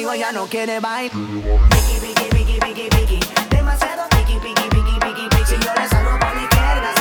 conmigo ya no quiere bailar. Piki, piki, piki, piki, piki, demasiado piki, piki, piki, piki, piki. Si yo le salgo por la izquierda.